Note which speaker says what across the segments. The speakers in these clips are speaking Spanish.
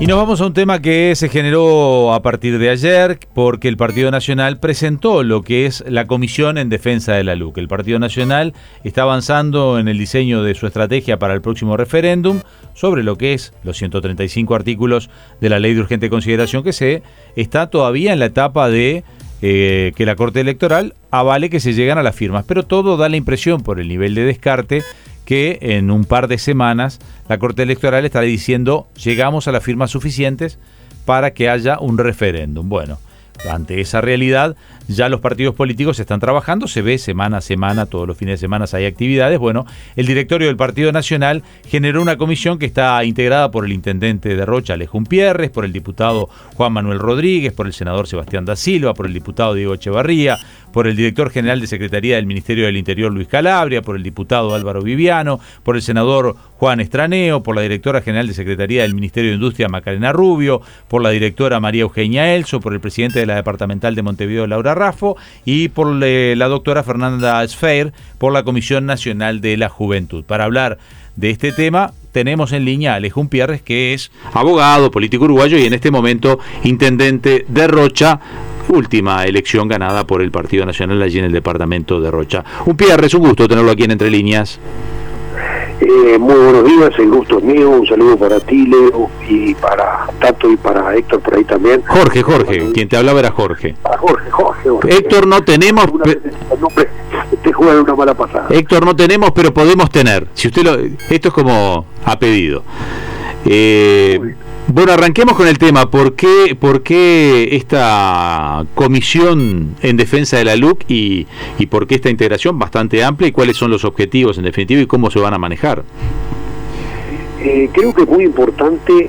Speaker 1: Y nos vamos a un tema que se generó a partir de ayer porque el Partido Nacional presentó lo que es la Comisión en Defensa de la LUC. El Partido Nacional está avanzando en el diseño de su estrategia para el próximo referéndum sobre lo que es los 135 artículos de la Ley de Urgente Consideración que se está todavía en la etapa de eh, que la Corte Electoral avale que se llegan a las firmas. Pero todo da la impresión por el nivel de descarte que en un par de semanas la Corte Electoral estará diciendo llegamos a las firmas suficientes para que haya un referéndum. Bueno, ante esa realidad, ya los partidos políticos están trabajando, se ve semana a semana, todos los fines de semana hay actividades. Bueno, el directorio del Partido Nacional generó una comisión que está integrada por el intendente de Rocha, Alejón Pierres, por el diputado Juan Manuel Rodríguez, por el senador Sebastián da Silva, por el diputado Diego Echevarría, por el director general de Secretaría del Ministerio del Interior Luis Calabria, por el diputado Álvaro Viviano, por el senador Juan Estraneo, por la directora general de Secretaría del Ministerio de Industria Macarena Rubio, por la directora María Eugenia Elso, por el presidente de la departamental de Montevideo Laura Raffo y por la doctora Fernanda Sfeir por la Comisión Nacional de la Juventud. Para hablar de este tema tenemos en línea a Alejón Pierres, que es abogado, político uruguayo y en este momento intendente de Rocha, última elección ganada por el Partido Nacional allí en el departamento de Rocha. Un Pierres, un gusto tenerlo aquí en Entre Líneas.
Speaker 2: Eh, muy buenos días, el gusto es mío, un saludo para ti, Leo, y para Tato y para Héctor por ahí también.
Speaker 1: Jorge, Jorge, quien te hablaba era Jorge.
Speaker 2: Jorge, Jorge,
Speaker 1: Héctor no tenemos...
Speaker 2: te juega una mala pasada.
Speaker 1: Héctor no tenemos, pero podemos tener. Si usted lo... Esto es como a pedido. Eh, bueno, arranquemos con el tema. ¿Por qué, ¿Por qué esta comisión en defensa de la LUC y, y por qué esta integración bastante amplia y cuáles son los objetivos en definitiva y cómo se van a manejar?
Speaker 2: Eh, creo que es muy importante,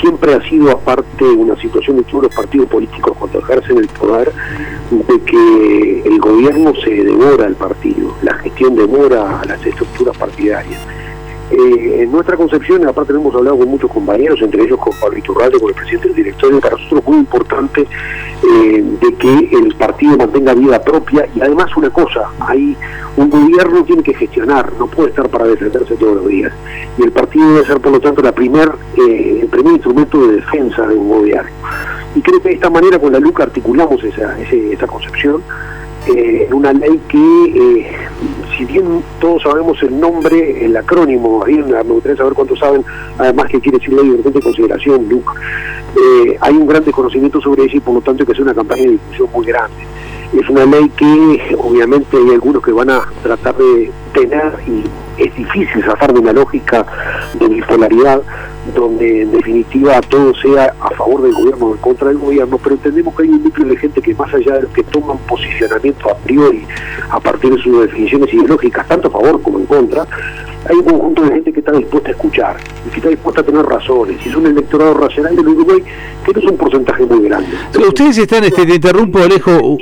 Speaker 2: siempre ha sido aparte una situación de todos los partidos políticos cuando ejercen el poder, de que el gobierno se devora al partido, la gestión devora a las estructuras partidarias. Eh, en nuestra concepción, aparte hemos hablado con muchos compañeros, entre ellos con Pablo Iturralde, con el presidente del directorio, para nosotros es muy importante eh, de que el partido mantenga vida propia y además una cosa, hay un gobierno tiene que gestionar, no puede estar para defenderse todos los días. Y el partido debe ser, por lo tanto, la primer, eh, el primer instrumento de defensa de un gobierno. Y creo que de esta manera con la LUCA articulamos esa, esa concepción eh, en una ley que, si bien todos sabemos el nombre, el acrónimo, ahí me gustaría saber cuántos saben, además que quiere decir ley de urgente consideración, LUC, eh, hay un gran desconocimiento sobre eso y por lo tanto hay que hacer una campaña de difusión muy grande. Es una ley que obviamente hay algunos que van a tratar de tener y es difícil zafar de una lógica de bipolaridad donde en definitiva todo sea a favor del gobierno o en contra del gobierno, pero entendemos que hay un núcleo de gente que más allá de que toman posicionamiento a priori a partir de sus definiciones ideológicas, tanto a favor como en contra, hay un conjunto de gente que está dispuesta a escuchar y que está dispuesta a tener razones. Y es un electorado racional del Uruguay que no es un porcentaje muy grande.
Speaker 1: ustedes están, este, te interrumpo, Alejo,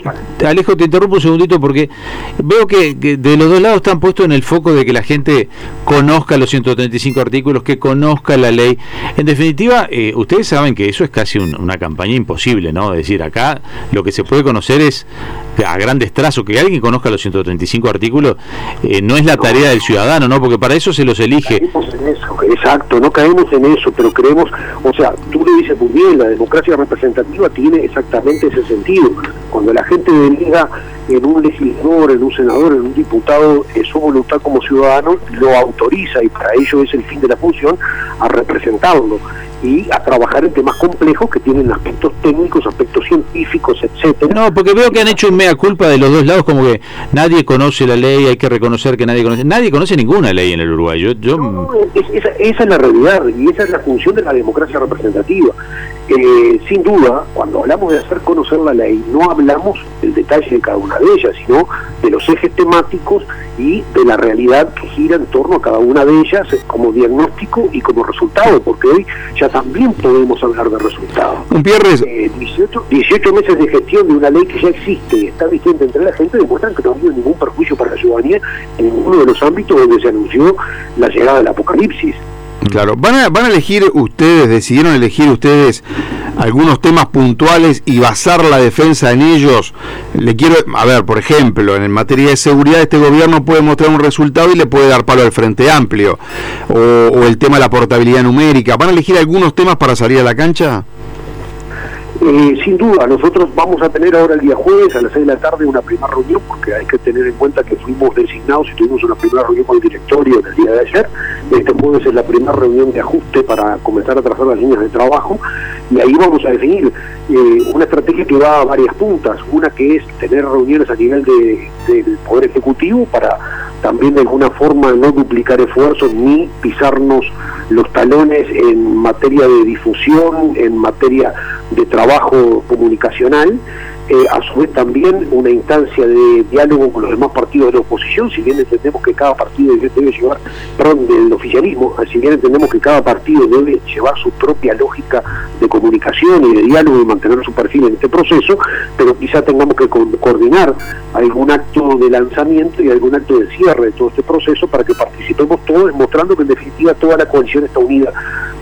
Speaker 1: Alejo, te interrumpo un segundito porque veo que, de los dos lados están puestos en el foco de que la gente conozca los 135 artículos, que conozca la ley. En definitiva, eh, ustedes saben que eso es casi una campaña imposible, ¿no? Decir, acá lo que se puede conocer es a grandes trazos, que alguien conozca los 135 artículos, eh, no es la tarea del ciudadano, ¿no? Porque para eso se los elige.
Speaker 2: caemos en eso, exacto, no caemos en eso, pero creemos, o sea, tú le dices muy bien, la democracia representativa tiene exactamente ese sentido. Cuando la gente delega en un legislador, en un senador, en un diputado, eh, su voluntad como ciudadano, lo autoriza y para ello es el fin de la función a representarlo y a trabajar en temas complejos que tienen aspectos técnicos, aspectos científicos, etcétera.
Speaker 1: No, porque veo que han hecho un mea culpa de los dos lados, como que nadie conoce la ley, hay que reconocer que nadie conoce. Nadie conoce ninguna ley en el Uruguay. Yo,
Speaker 2: No, esa, esa, es la realidad y esa es la función de la democracia representativa. Eh, sin duda, cuando hablamos de hacer conocer la ley, no hablamos del detalle de cada una de ellas, sino de los ejes temáticos y de la realidad que gira en torno a cada una de ellas como diagnóstico y como resultado, porque hoy ya también podemos hablar de resultados.
Speaker 1: Un
Speaker 2: eh, 18, 18 meses de gestión de una ley que ya existe y está vigente entre la gente demuestran que no ha habido ningún perjuicio para la ciudadanía en ninguno de los ámbitos donde se anunció la llegada del apocalipsis.
Speaker 1: Claro, van a, van a elegir ustedes, decidieron elegir ustedes
Speaker 3: algunos temas puntuales y basar la defensa en ellos. Le quiero, a ver, por ejemplo, en materia de seguridad este gobierno puede mostrar un resultado y le puede dar palo al Frente Amplio. O, o el tema de la portabilidad numérica. ¿Van a elegir algunos temas para salir a la cancha?
Speaker 2: Eh, sin duda, nosotros vamos a tener ahora el día jueves a las 6 de la tarde una primera reunión, porque hay que tener en cuenta que fuimos designados y tuvimos una primera reunión con el directorio en el día de ayer. Este jueves es la primera reunión de ajuste para comenzar a trazar las líneas de trabajo y ahí vamos a definir eh, una estrategia que va a varias puntas. Una que es tener reuniones a nivel de, del Poder Ejecutivo para también de alguna forma no duplicar esfuerzos ni pisarnos los talones en materia de difusión, en materia de trabajo comunicacional eh, a su vez también una instancia de diálogo con los demás partidos de la oposición, si bien entendemos que cada partido debe llevar, perdón, del oficialismo, si bien entendemos que cada partido debe llevar su propia lógica de comunicación y de diálogo y mantener su perfil en este proceso, pero quizá tengamos que coordinar algún acto de lanzamiento y algún acto de cierre de todo este proceso para que participemos todos, mostrando que en definitiva toda la coalición está unida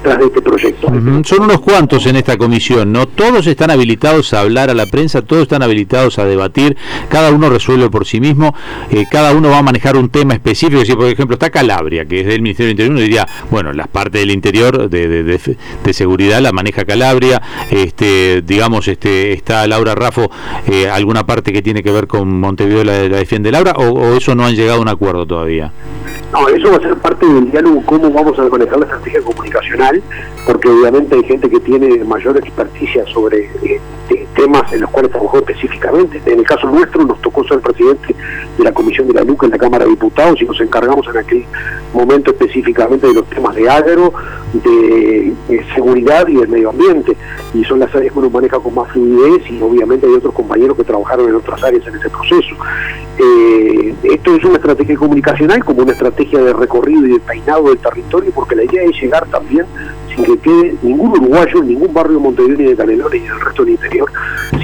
Speaker 2: tras de este proyecto.
Speaker 1: Son unos cuantos en esta comisión, ¿no? Todos están habilitados a hablar a la prensa, todos están habilitados a debatir, cada uno resuelve por sí mismo, eh, cada uno va a manejar un tema específico, si por ejemplo está Calabria, que es del Ministerio del Interior, uno diría, bueno, las partes del interior de, de, seguridad la maneja Calabria, este, digamos, este, está Laura Raffo, eh, alguna parte que tiene que ver con Montevideo la defiende Laura, o, eso no han llegado a un acuerdo todavía?
Speaker 2: No, eso va a ser parte del diálogo, cómo vamos a manejar la estrategia comunicacional, porque obviamente hay gente que tiene mayor experticia sobre eh, temas en los cuales trabajó específicamente. En el caso nuestro nos tocó ser presidente de la Comisión de la LUCA en la Cámara de Diputados y nos encargamos en aquel momento específicamente de los temas de agro, de, seguridad y del medio ambiente. Y son las áreas que uno maneja con más fluidez y obviamente hay otros compañeros que trabajaron en otras áreas en ese proceso. Eh, esto es una estrategia comunicacional como una estrategia de recorrido y de peinado del territorio porque la idea es llegar también sin que quede ningún uruguayo, ningún barrio de Montevideo ni de Canelones ni del resto del interior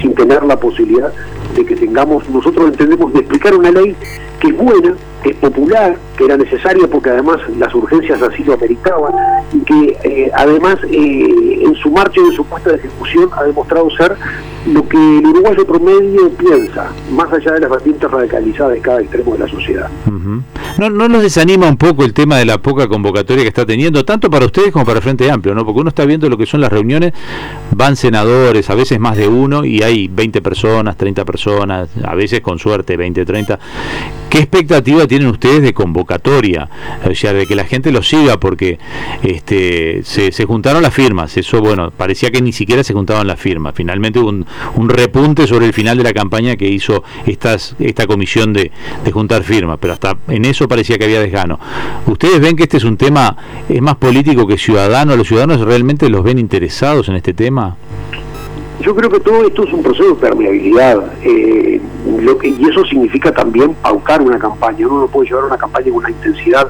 Speaker 2: sin tener la posibilidad de que tengamos, nosotros entendemos de explicar una ley que es buena, que es popular, que era necesaria porque además las urgencias así lo ameritaban y que eh, además eh, en su marcha y en su puesta de ejecución ha demostrado ser lo que el uruguayo promedio piensa, más allá de las vertientes radicalizadas de cada extremo de la sociedad.
Speaker 1: ¿No, ¿No nos desanima un poco el tema de la poca convocatoria que está teniendo, tanto para ustedes como para el Frente Amplio, ¿no? Porque uno está viendo lo que son las reuniones, van senadores, a veces más de uno, y hay 20 personas, 30 personas, a veces con suerte 20, 30. ¿Qué expectativa tienen ustedes de convocatoria? O sea, de que la gente lo siga, porque este, se, se juntaron las firmas, eso, bueno, parecía que ni siquiera se juntaban las firmas. Finalmente hubo un, un repunte sobre el final de la campaña que hizo estas, esta comisión de, de juntar firmas, pero hasta en eso parecía que había desgano. ¿Ustedes ven que este es un tema, es más político que ciudadano? ¿Los ciudadanos realmente los ven interesados en este tema?
Speaker 2: Yo creo que todo esto es un proceso de permeabilidad eh, y eso significa también paucar una campaña. Uno no puede llevar una campaña con una intensidad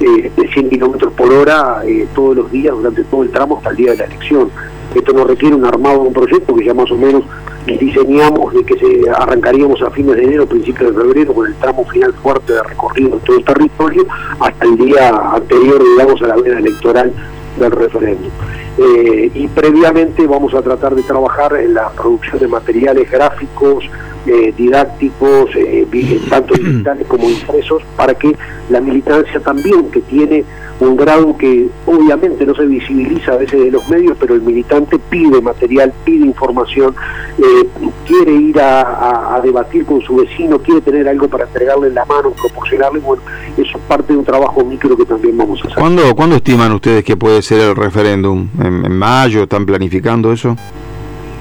Speaker 2: eh, de 100 kilómetros por hora eh, todos los días durante todo el tramo hasta el día de la elección. Esto no requiere un armado de un proyecto que ya más o menos diseñamos de que se arrancaríamos a fines de enero, principios de febrero, con el tramo final fuerte de recorrido en todo el territorio, hasta el día anterior, digamos, a la veda electoral del referéndum. Eh, y previamente vamos a tratar de trabajar en la producción de materiales gráficos, eh, didácticos, eh, tanto digitales como impresos, para que la militancia también, que tiene un grado que obviamente no se visibiliza a veces de los medios, pero el militante pide material, pide información, eh, quiere ir a, debatir con su vecino, quiere tener algo para entregarle en la mano, proporcionarle, bueno, eso es parte de un trabajo micro que también vamos a hacer.
Speaker 3: ¿Cuándo, ¿cuándo estiman ustedes que puede ser el referéndum? ¿En, mayo están planificando eso?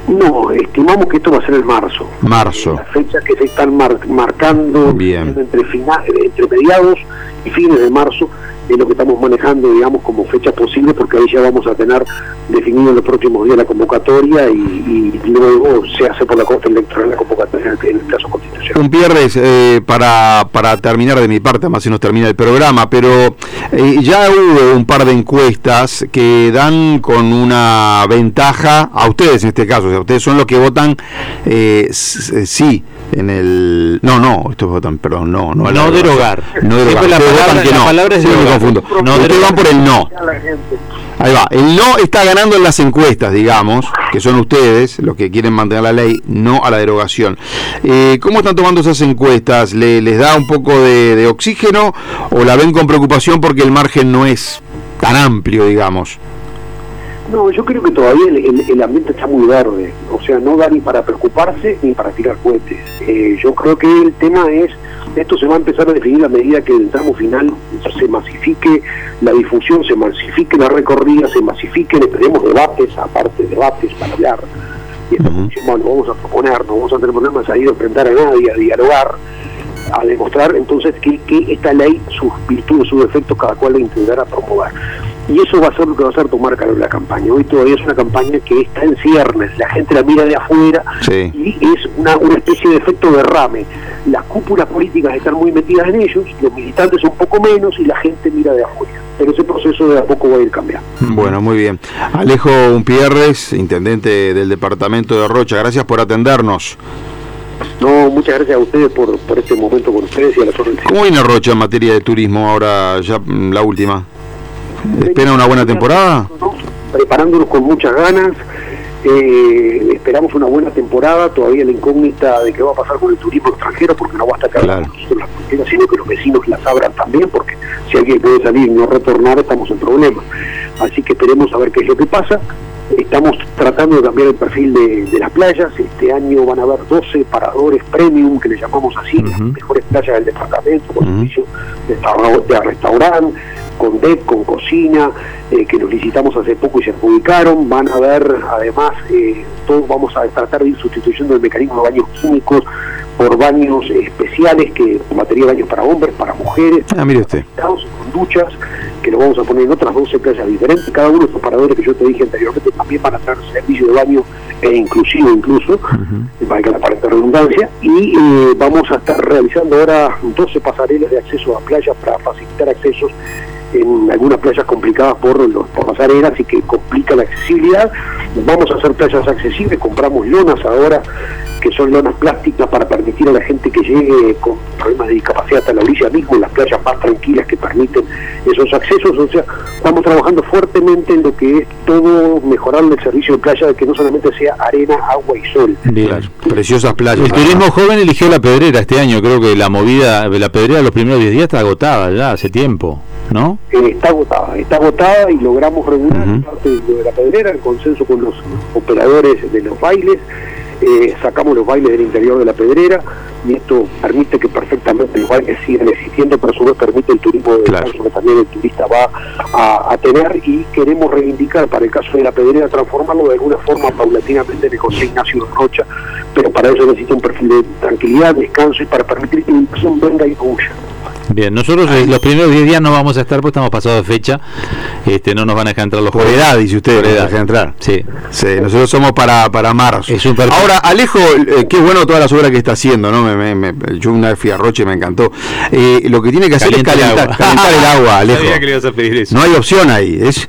Speaker 2: No, estimamos que esto va a ser en marzo.
Speaker 3: Marzo.
Speaker 2: Las fechas que se están marcando Entre, final, entre mediados y fines de marzo es lo que estamos manejando, digamos, como fecha posible, porque ahí ya vamos a tener definido en los próximos días la convocatoria y, luego se hace por la Corte Electoral la convocatoria en el plazo constitucional.
Speaker 3: Un pierdes eh, para, para terminar de mi parte, más si nos termina el programa, pero eh, ya hubo un par de encuestas que dan con una ventaja a ustedes en este caso, o sea, ustedes son los que votan eh, sí en el no no esto votan perdón no no
Speaker 1: no derogar
Speaker 3: no derogar
Speaker 1: la palabra,
Speaker 3: que no.
Speaker 1: palabra es
Speaker 3: me confundo no van por el no Ahí va. El no está ganando en las encuestas, digamos, que son ustedes los que quieren mantener la ley, no a la derogación. Eh, ¿Cómo están tomando esas encuestas? ¿Les da un poco de, oxígeno o la ven con preocupación porque el margen no es tan amplio, digamos?
Speaker 2: No, yo creo que todavía el, ambiente está muy verde, o sea, no da ni para preocuparse ni para tirar cohetes. Eh, yo creo que el tema es esto se va a empezar a definir a medida que el tramo final se masifique la difusión, se masifique la recorrida, se masifiquen, esperemos debates, aparte de debates para hablar. Y esta bueno, vamos a proponer, no vamos a tener problemas a ir a enfrentar a nadie, a dialogar, a demostrar entonces que, que esta ley, sus virtudes, sus defectos, cada cual la intentará promover y eso va a ser lo que va a ser tomar calor la campaña. Hoy todavía es una campaña que está en ciernes, la gente la mira de afuera y es una, una especie de efecto derrame. Las cúpulas políticas están muy metidas en ellos, los militantes un poco menos y la gente mira de afuera. Pero ese proceso de a poco va a ir cambiando.
Speaker 3: Bueno, muy bien. Alejo Umpierres, intendente del departamento de Rocha, gracias por atendernos.
Speaker 2: No, muchas gracias a ustedes por, por este momento con ustedes y a la
Speaker 3: ¿Cómo viene Rocha en materia de turismo ahora, ya mm, la última? ¿Espera una buena temporada?
Speaker 2: Preparándonos con muchas ganas. Eh, esperamos una buena temporada, todavía la incógnita de qué va a pasar con el turismo extranjero, porque no basta que claro. las fronteras, sino que los vecinos las abran también, porque si alguien puede salir y no retornar, estamos en problemas. Así que esperemos a ver qué es lo que pasa. Estamos tratando de cambiar el perfil de, las playas. Este año van a haber 12 paradores premium, que le llamamos así, las mejores playas del departamento, con servicio de, de restaurante con DEP, con cocina, eh, que nos licitamos hace poco y se adjudicaron. Van a ver, además, eh, todos vamos a tratar de ir sustituyendo el mecanismo de baños químicos por baños especiales, que materia de baños para hombres, para mujeres,
Speaker 3: ah, mire usted.
Speaker 2: con duchas, que lo vamos a poner en otras 12 playas diferentes. Cada uno de estos paradores que yo te dije anteriormente también van a tener servicio de baño e inclusivo incluso, para que la parte redundancia, y eh, vamos a estar realizando ahora 12 pasarelas de acceso a playas para facilitar accesos en algunas playas complicadas por, los, por las arenas y que complica la accesibilidad. Vamos a hacer playas accesibles, compramos lonas ahora, que son lonas plásticas para permitir a la gente que llegue con problemas de discapacidad hasta la orilla mismo, en las playas más tranquilas que permiten esos accesos. O sea, estamos trabajando fuertemente en lo que es todo mejorar el servicio de playa, de que no solamente sea arena, agua y sol.
Speaker 3: Bien, preciosas playas. El turismo joven eligió la pedrera este año, creo que la movida de la pedrera los primeros 10 días está agotada ya hace tiempo. ¿No?
Speaker 2: Eh, está agotada, está agotada y logramos regular parte de la pedrera en consenso con los operadores de los bailes. Eh, sacamos los bailes del interior de la pedrera y esto permite que perfectamente los bailes sigan existiendo, pero a su vez permite el turismo de claro. que también el turista va a, tener y queremos reivindicar para el caso de la pedrera transformarlo de alguna forma paulatinamente en José Ignacio Rocha, pero para eso necesita un perfil de tranquilidad, descanso y para permitir que la inversión venga y huya.
Speaker 3: Bien, nosotros eh, los primeros 10 días no vamos a estar porque estamos pasados de fecha. Este, no nos van a dejar entrar los Por edad, dice usted, por edad. entrar. Sí. sí. nosotros somos para, para marzo. Es un Ahora, Alejo, eh, qué bueno todas las obras que está haciendo, ¿no? Me, me, yo una vez fui a Roche y me encantó. Eh, lo que tiene que hacer es calentar el, calentar el agua, Alejo. que le ibas a pedir eso. No hay opción ahí. Es,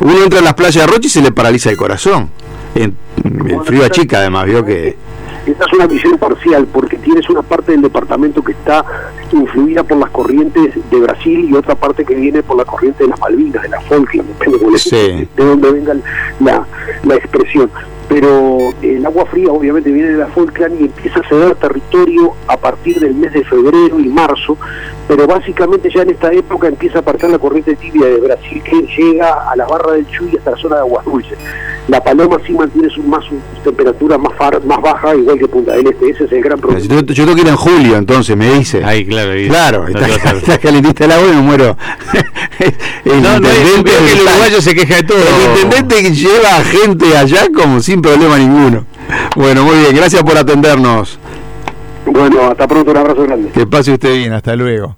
Speaker 3: uno entra en las playas de Roche y se le paraliza el corazón. En, el frío a chica, además, vio que
Speaker 2: esta es una visión parcial porque tienes una parte del departamento que está influida por las corrientes de Brasil y otra parte que viene por la corriente de las Malvinas, de la Falkland, depende de, de dónde venga la, la expresión pero el agua fría obviamente viene de la Falkland y empieza a ceder territorio a partir del mes de febrero y marzo, pero básicamente ya en esta época empieza a aparecer la corriente tibia de Brasil que llega a la barra del Chuy hasta la zona de aguas dulces. La paloma sí mantiene su, más, su temperatura más, más baja, igual que Punta del Este, ese es el gran problema.
Speaker 3: Yo, tengo que ir en julio, entonces me dice.
Speaker 1: Ahí, claro, ahí,
Speaker 3: claro, está, está, calentita el agua y me muero.
Speaker 1: el no, intendente, no, que el uruguayo se queja de todo.
Speaker 3: El intendente lleva gente allá como si problema ninguno. Bueno, muy bien, gracias por atendernos.
Speaker 2: Bueno, hasta pronto, un abrazo grande.
Speaker 3: Que pase usted bien, hasta luego.